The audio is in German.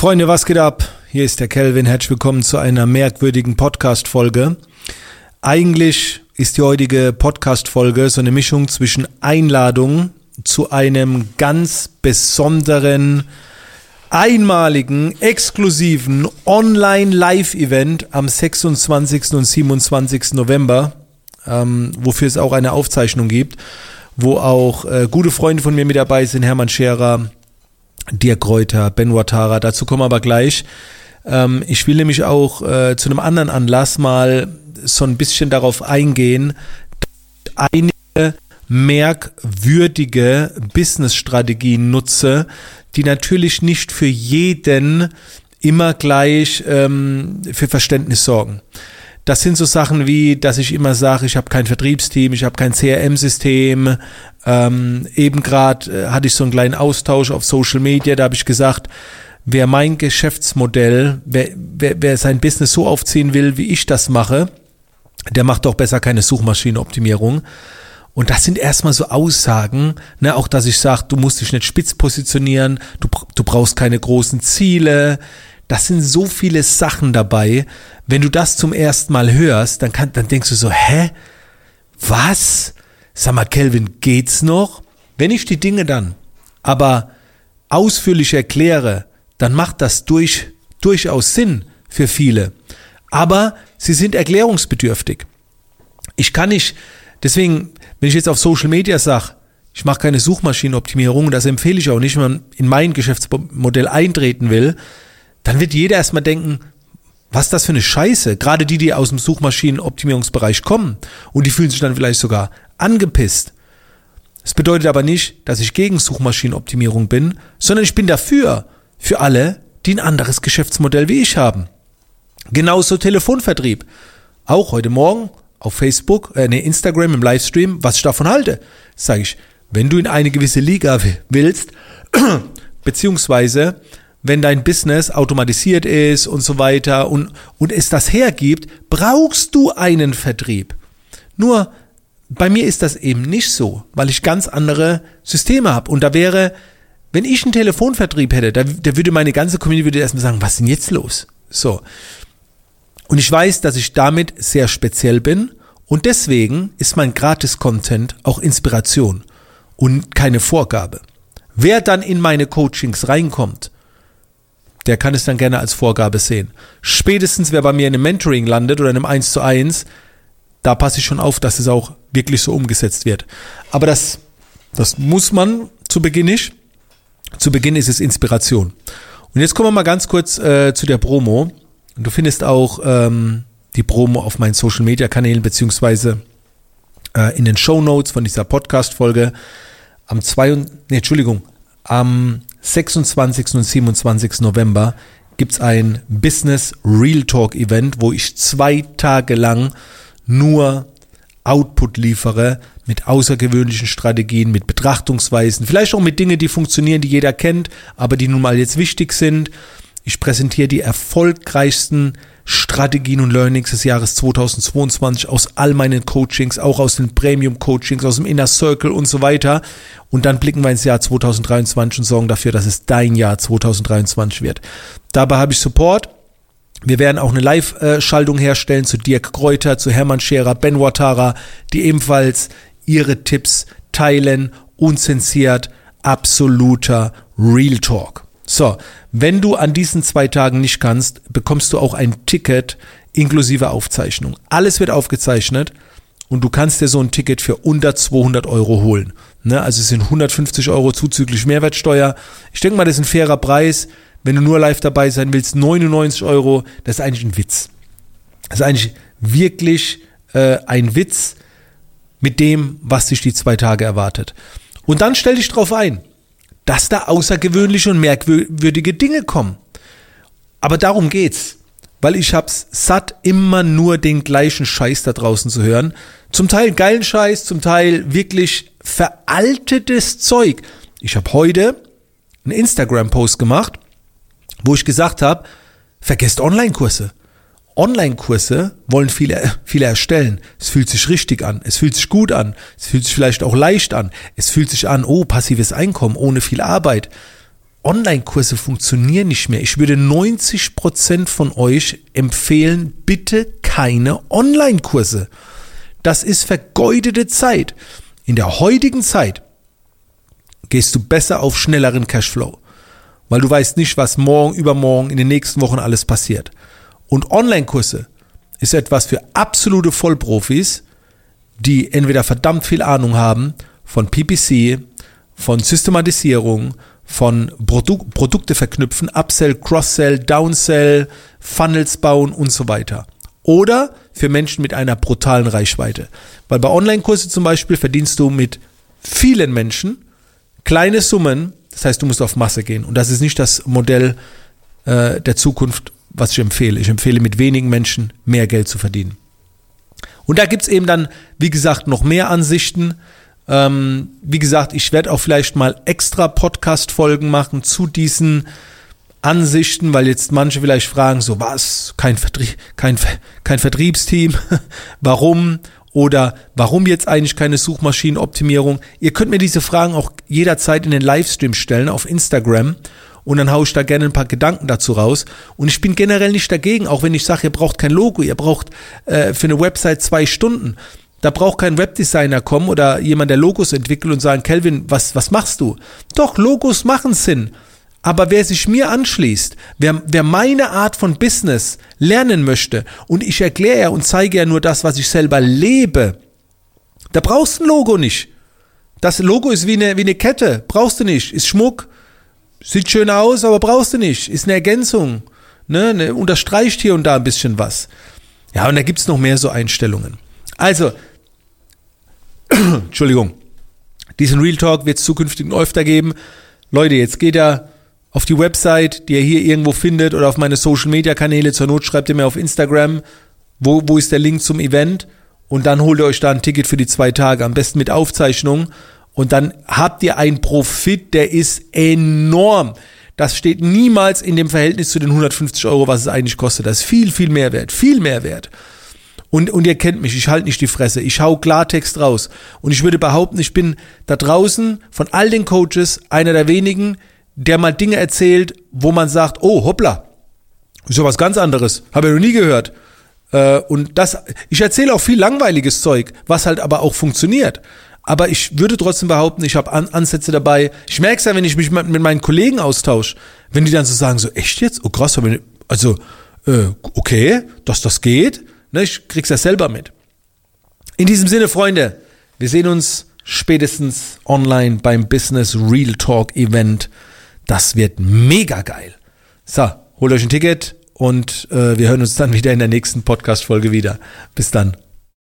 Freunde, was geht ab? Hier ist der Kelvin. Herzlich willkommen zu einer merkwürdigen Podcast-Folge. Eigentlich ist die heutige Podcast-Folge so eine Mischung zwischen Einladung zu einem ganz besonderen, einmaligen, exklusiven Online-Live-Event am 26. und 27. November, ähm, wofür es auch eine Aufzeichnung gibt, wo auch äh, gute Freunde von mir mit dabei sind, Hermann Scherer, Dirk Kräuter, Ben Watara, dazu kommen wir aber gleich. Ähm, ich will nämlich auch äh, zu einem anderen Anlass mal so ein bisschen darauf eingehen, einige merkwürdige Business-Strategien nutze, die natürlich nicht für jeden immer gleich ähm, für Verständnis sorgen. Das sind so Sachen wie, dass ich immer sage, ich habe kein Vertriebsteam, ich habe kein CRM-System. Ähm, eben gerade äh, hatte ich so einen kleinen Austausch auf Social Media, da habe ich gesagt, wer mein Geschäftsmodell, wer, wer, wer sein Business so aufziehen will, wie ich das mache, der macht doch besser keine Suchmaschinenoptimierung. Und das sind erstmal so Aussagen, ne, auch dass ich sage, du musst dich nicht spitz positionieren, du, du brauchst keine großen Ziele. Das sind so viele Sachen dabei. Wenn du das zum ersten Mal hörst, dann, kann, dann denkst du so, hä? Was? Sag mal, Kelvin, geht's noch? Wenn ich die Dinge dann aber ausführlich erkläre, dann macht das durch, durchaus Sinn für viele. Aber sie sind erklärungsbedürftig. Ich kann nicht, deswegen, wenn ich jetzt auf Social Media sage, ich mache keine Suchmaschinenoptimierung, das empfehle ich auch nicht, wenn man in mein Geschäftsmodell eintreten will, dann wird jeder erstmal denken, was ist das für eine Scheiße? Gerade die, die aus dem Suchmaschinenoptimierungsbereich kommen und die fühlen sich dann vielleicht sogar angepisst. Das bedeutet aber nicht, dass ich gegen Suchmaschinenoptimierung bin, sondern ich bin dafür, für alle, die ein anderes Geschäftsmodell wie ich haben. Genauso Telefonvertrieb. Auch heute Morgen auf Facebook, äh, nee, Instagram im Livestream, was ich davon halte. Sage ich, wenn du in eine gewisse Liga willst, beziehungsweise wenn dein Business automatisiert ist und so weiter und, und es das hergibt, brauchst du einen Vertrieb. Nur bei mir ist das eben nicht so, weil ich ganz andere Systeme habe. Und da wäre wenn ich einen Telefonvertrieb hätte, da, da würde meine ganze Community würde erstmal sagen, was ist denn jetzt los? So. Und ich weiß, dass ich damit sehr speziell bin und deswegen ist mein Gratis-Content auch Inspiration und keine Vorgabe. Wer dann in meine Coachings reinkommt, der kann es dann gerne als Vorgabe sehen. Spätestens wer bei mir in einem Mentoring landet oder in einem 1 zu 1, da passe ich schon auf, dass es auch wirklich so umgesetzt wird. Aber das, das muss man zu Beginn nicht. Zu Beginn ist es Inspiration. Und jetzt kommen wir mal ganz kurz äh, zu der Promo. Du findest auch ähm, die Promo auf meinen Social Media Kanälen beziehungsweise äh, in den Show Notes von dieser Podcast Folge am 2. Nee, Entschuldigung, am 26. und 27. November gibt's ein Business Real Talk Event, wo ich zwei Tage lang nur Output liefere mit außergewöhnlichen Strategien, mit Betrachtungsweisen, vielleicht auch mit Dingen, die funktionieren, die jeder kennt, aber die nun mal jetzt wichtig sind. Ich präsentiere die erfolgreichsten Strategien und Learnings des Jahres 2022 aus all meinen Coachings, auch aus den Premium Coachings, aus dem Inner Circle und so weiter. Und dann blicken wir ins Jahr 2023 und sorgen dafür, dass es dein Jahr 2023 wird. Dabei habe ich Support. Wir werden auch eine Live-Schaltung herstellen zu Dirk Kräuter, zu Hermann Scherer, Ben Watara, die ebenfalls ihre Tipps teilen, unzensiert, absoluter Real Talk. So, wenn du an diesen zwei Tagen nicht kannst, bekommst du auch ein Ticket inklusive Aufzeichnung. Alles wird aufgezeichnet und du kannst dir so ein Ticket für unter 200 Euro holen. Ne? Also es sind 150 Euro zuzüglich Mehrwertsteuer. Ich denke mal, das ist ein fairer Preis. Wenn du nur live dabei sein willst, 99 Euro, das ist eigentlich ein Witz. Das ist eigentlich wirklich äh, ein Witz mit dem, was dich die zwei Tage erwartet. Und dann stell dich drauf ein, dass da außergewöhnliche und merkwürdige Dinge kommen. Aber darum geht's. Weil ich hab's satt, immer nur den gleichen Scheiß da draußen zu hören. Zum Teil geilen Scheiß, zum Teil wirklich veraltetes Zeug. Ich habe heute einen Instagram-Post gemacht, wo ich gesagt habe, vergesst Online-Kurse. Online-Kurse wollen viele, viele erstellen. Es fühlt sich richtig an. Es fühlt sich gut an. Es fühlt sich vielleicht auch leicht an. Es fühlt sich an, oh, passives Einkommen ohne viel Arbeit. Online-Kurse funktionieren nicht mehr. Ich würde 90 Prozent von euch empfehlen, bitte keine Online-Kurse. Das ist vergeudete Zeit. In der heutigen Zeit gehst du besser auf schnelleren Cashflow, weil du weißt nicht, was morgen, übermorgen, in den nächsten Wochen alles passiert. Und Online-Kurse ist etwas für absolute Vollprofis, die entweder verdammt viel Ahnung haben von PPC, von Systematisierung, von Produ Produkte verknüpfen, Upsell, Cross-Sell, Downsell, Funnels bauen und so weiter. Oder für Menschen mit einer brutalen Reichweite. Weil bei Online-Kurse zum Beispiel verdienst du mit vielen Menschen kleine Summen, das heißt, du musst auf Masse gehen. Und das ist nicht das Modell äh, der Zukunft, was ich empfehle. Ich empfehle mit wenigen Menschen mehr Geld zu verdienen. Und da gibt es eben dann, wie gesagt, noch mehr Ansichten. Ähm, wie gesagt, ich werde auch vielleicht mal extra Podcast-Folgen machen zu diesen Ansichten, weil jetzt manche vielleicht fragen, so was, kein, Vertrie kein, kein Vertriebsteam, warum oder warum jetzt eigentlich keine Suchmaschinenoptimierung? Ihr könnt mir diese Fragen auch jederzeit in den Livestream stellen auf Instagram und dann haue ich da gerne ein paar Gedanken dazu raus. Und ich bin generell nicht dagegen, auch wenn ich sage, ihr braucht kein Logo, ihr braucht äh, für eine Website zwei Stunden. Da braucht kein Webdesigner kommen oder jemand, der Logos entwickelt und sagen, Kelvin, was, was machst du? Doch, Logos machen Sinn. Aber wer sich mir anschließt, wer, wer meine Art von Business lernen möchte, und ich erkläre ja und zeige ja nur das, was ich selber lebe, da brauchst du ein Logo nicht. Das Logo ist wie eine, wie eine Kette, brauchst du nicht, ist Schmuck, sieht schön aus, aber brauchst du nicht, ist eine Ergänzung, ne, ne unterstreicht hier und da ein bisschen was. Ja, und da gibt's noch mehr so Einstellungen. Also, Entschuldigung. Diesen Real Talk wird es zukünftig öfter geben. Leute, jetzt geht er auf die Website, die ihr hier irgendwo findet, oder auf meine Social Media Kanäle. Zur Not schreibt ihr mir auf Instagram, wo, wo ist der Link zum Event. Und dann holt ihr euch da ein Ticket für die zwei Tage. Am besten mit Aufzeichnung. Und dann habt ihr einen Profit, der ist enorm. Das steht niemals in dem Verhältnis zu den 150 Euro, was es eigentlich kostet. Das ist viel, viel mehr wert. Viel mehr wert. Und, und ihr kennt mich, ich halte nicht die Fresse, ich hau Klartext raus. Und ich würde behaupten, ich bin da draußen von all den Coaches einer der wenigen, der mal Dinge erzählt, wo man sagt, oh, hoppla, ist ja was ganz anderes, habe ich noch nie gehört. Äh, und das, ich erzähle auch viel langweiliges Zeug, was halt aber auch funktioniert. Aber ich würde trotzdem behaupten, ich habe An Ansätze dabei. Ich merke es ja, wenn ich mich mit, meinen Kollegen austausche, wenn die dann so sagen, so echt jetzt? Oh krass, also äh, okay, dass das geht. Ne, ich krieg's ja selber mit. In diesem Sinne, Freunde, wir sehen uns spätestens online beim Business Real Talk Event. Das wird mega geil. So, holt euch ein Ticket und äh, wir hören uns dann wieder in der nächsten Podcast-Folge wieder. Bis dann.